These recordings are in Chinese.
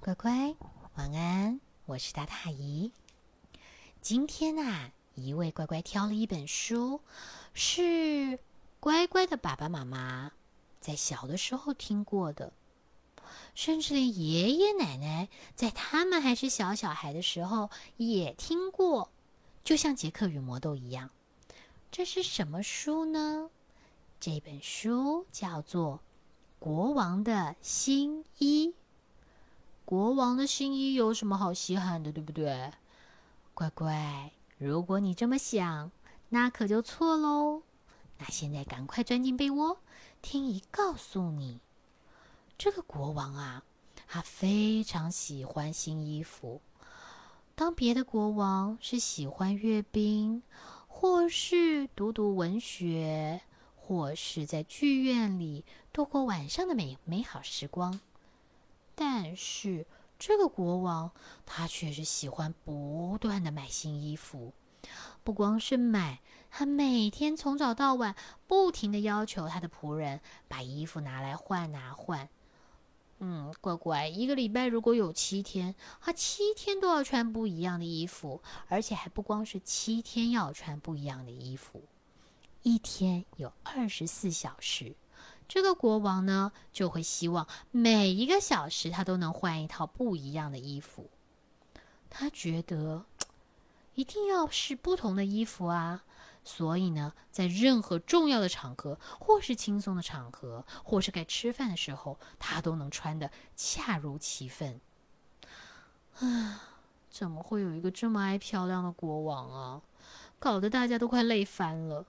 乖乖，晚安！我是大大姨。今天啊，一位乖乖挑了一本书，是乖乖的爸爸妈妈在小的时候听过的，甚至连爷爷奶奶在他们还是小小孩的时候也听过，就像杰克与魔豆一样。这是什么书呢？这本书叫做《国王的新衣》。国王的新衣有什么好稀罕的，对不对？乖乖，如果你这么想，那可就错喽。那现在赶快钻进被窝，听姨告诉你，这个国王啊，他非常喜欢新衣服。当别的国王是喜欢阅兵，或是读读文学，或是在剧院里度过晚上的美美好时光。但是这个国王，他却是喜欢不断的买新衣服，不光是买，他每天从早到晚不停的要求他的仆人把衣服拿来换啊换。嗯，乖乖，一个礼拜如果有七天，他七天都要穿不一样的衣服，而且还不光是七天要穿不一样的衣服，一天有二十四小时。这个国王呢，就会希望每一个小时他都能换一套不一样的衣服。他觉得一定要是不同的衣服啊，所以呢，在任何重要的场合，或是轻松的场合，或是该吃饭的时候，他都能穿的恰如其分。啊，怎么会有一个这么爱漂亮的国王啊？搞得大家都快累翻了。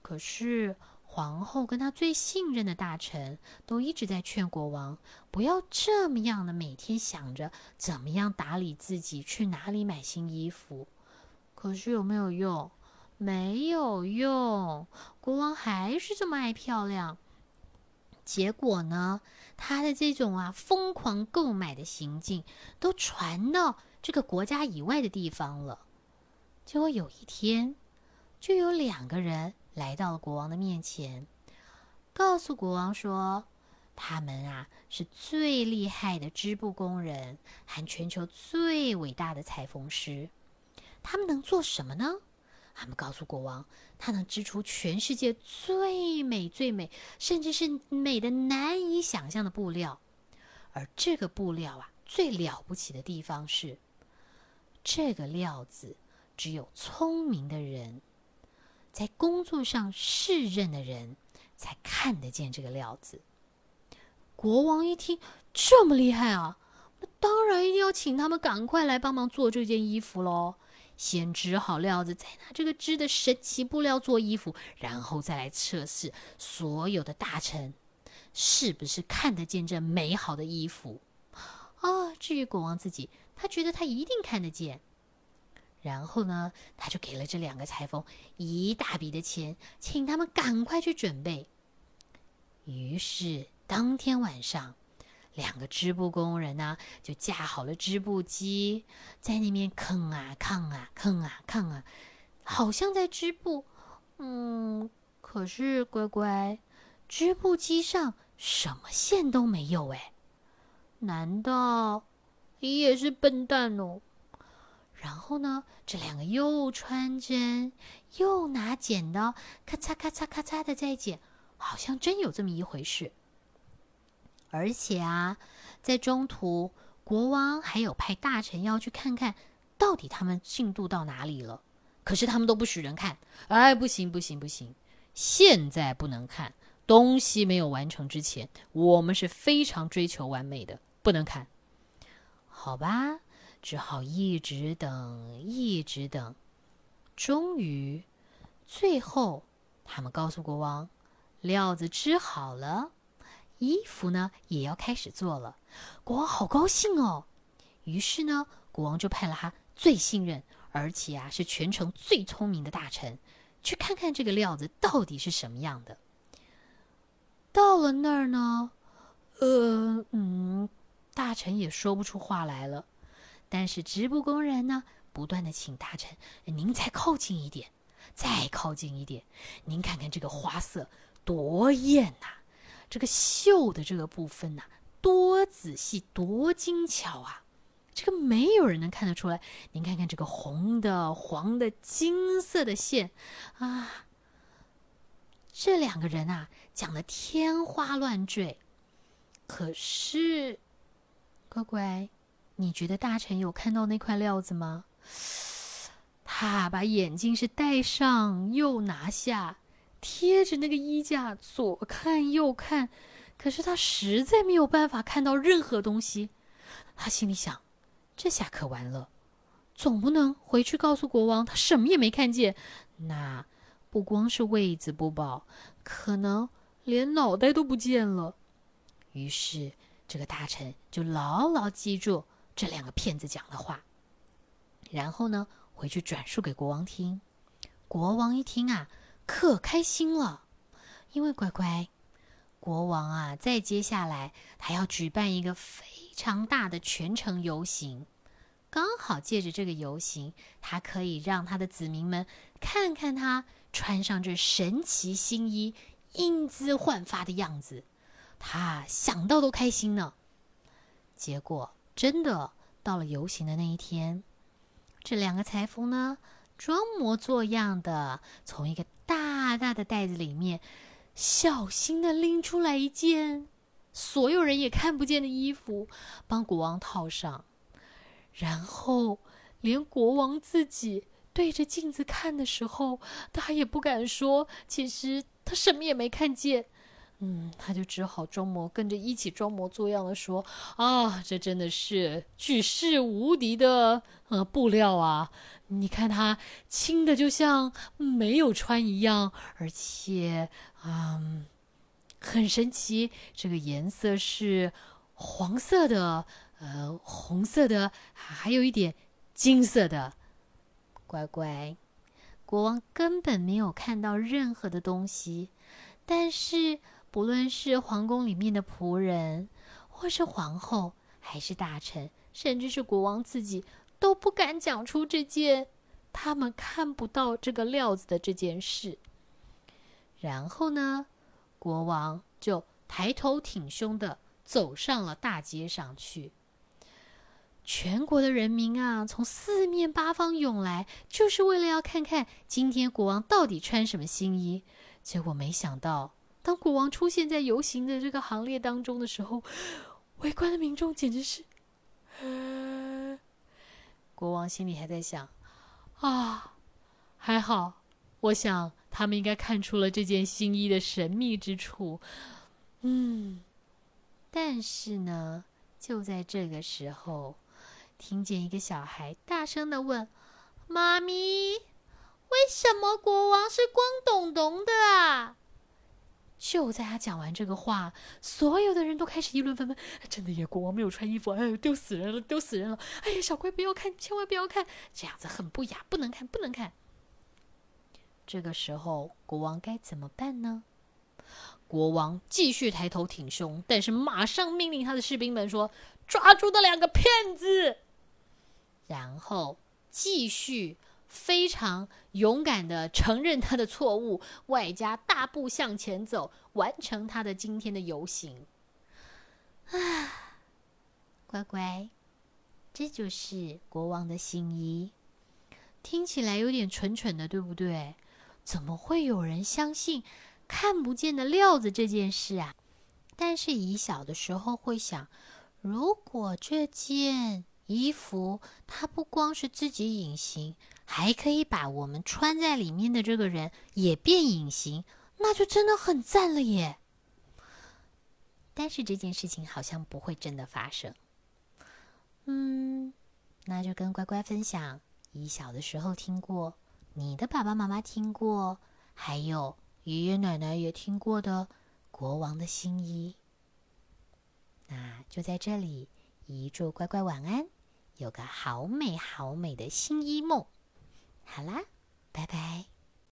可是。皇后跟她最信任的大臣都一直在劝国王不要这么样的每天想着怎么样打理自己，去哪里买新衣服。可是有没有用？没有用。国王还是这么爱漂亮。结果呢，他的这种啊疯狂购买的行径都传到这个国家以外的地方了。结果有一天，就有两个人。来到了国王的面前，告诉国王说：“他们啊是最厉害的织布工人，和全球最伟大的裁缝师。他们能做什么呢？他们告诉国王，他能织出全世界最美、最美，甚至是美的难以想象的布料。而这个布料啊，最了不起的地方是，这个料子只有聪明的人。”在工作上适任的人才看得见这个料子。国王一听这么厉害啊，那当然一定要请他们赶快来帮忙做这件衣服喽。先织好料子，再拿这个织的神奇布料做衣服，然后再来测试所有的大臣是不是看得见这美好的衣服啊。至于国王自己，他觉得他一定看得见。然后呢，他就给了这两个裁缝一大笔的钱，请他们赶快去准备。于是当天晚上，两个织布工人呢就架好了织布机，在那边吭啊吭啊吭啊吭啊，好像在织布。嗯，可是乖乖，织布机上什么线都没有哎，难道你也是笨蛋哦？然后呢，这两个又穿针又拿剪刀，咔嚓咔嚓咔嚓的在剪，好像真有这么一回事。而且啊，在中途，国王还有派大臣要去看看，到底他们进度到哪里了。可是他们都不许人看，哎，不行不行不行，现在不能看，东西没有完成之前，我们是非常追求完美的，不能看，好吧？只好一直等，一直等，终于，最后，他们告诉国王，料子织好了，衣服呢也要开始做了。国王好高兴哦。于是呢，国王就派了他最信任，而且啊是全城最聪明的大臣，去看看这个料子到底是什么样的。到了那儿呢，呃嗯，大臣也说不出话来了。但是织布工人呢，不断的请大臣：“您再靠近一点，再靠近一点，您看看这个花色多艳呐！这个绣的这个部分呐，多仔细，多精巧啊！这个没有人能看得出来。您看看这个红的、黄的、金色的线啊，这两个人啊讲的天花乱坠。可是，乖乖，你觉得大臣有看到那块料子吗？他把眼镜是戴上又拿下，贴着那个衣架左看右看，可是他实在没有办法看到任何东西。他心里想：这下可完了，总不能回去告诉国王他什么也没看见。那不光是位子不保，可能连脑袋都不见了。于是，这个大臣就牢牢记住这两个骗子讲的话，然后呢，回去转述给国王听。国王一听啊，可开心了，因为乖乖，国王啊，在接下来他要举办一个非常大的全城游行，刚好借着这个游行，他可以让他的子民们看看他穿上这神奇新衣、英姿焕发的样子。他想到都开心呢。结果真的到了游行的那一天，这两个裁缝呢，装模作样的从一个大大的袋子里面，小心的拎出来一件所有人也看不见的衣服，帮国王套上。然后，连国王自己对着镜子看的时候，他也不敢说，其实他什么也没看见。嗯，他就只好装模跟着一起装模作样的说：“啊，这真的是举世无敌的呃布料啊！你看它轻的就像没有穿一样，而且嗯很神奇，这个颜色是黄色的、呃红色的，还有一点金色的。乖乖，国王根本没有看到任何的东西，但是。”不论是皇宫里面的仆人，或是皇后，还是大臣，甚至是国王自己，都不敢讲出这件他们看不到这个料子的这件事。然后呢，国王就抬头挺胸的走上了大街上去。全国的人民啊，从四面八方涌来，就是为了要看看今天国王到底穿什么新衣。结果没想到。当国王出现在游行的这个行列当中的时候，围观的民众简直是……国王心里还在想：啊，还好，我想他们应该看出了这件新衣的神秘之处。嗯，但是呢，就在这个时候，听见一个小孩大声的问：“妈咪，为什么国王是光咚咚的啊？”就在他讲完这个话，所有的人都开始议论纷纷。真的耶，国王没有穿衣服，哎呦，丢死人了，丢死人了！哎呀，小乖不要看，千万不要看，这样子很不雅，不能看，不能看。这个时候，国王该怎么办呢？国王继续抬头挺胸，但是马上命令他的士兵们说：“抓住那两个骗子！”然后继续。非常勇敢的承认他的错误，外加大步向前走，完成他的今天的游行。啊，乖乖，这就是国王的新衣。听起来有点蠢蠢的，对不对？怎么会有人相信看不见的料子这件事啊？但是以小的时候会想，如果这件衣服它不光是自己隐形。还可以把我们穿在里面的这个人也变隐形，那就真的很赞了耶！但是这件事情好像不会真的发生。嗯，那就跟乖乖分享，你小的时候听过，你的爸爸妈妈听过，还有爷爷奶奶也听过的国王的新衣。那就在这里，一祝乖乖晚安，有个好美好美的新衣梦。好啦，拜拜。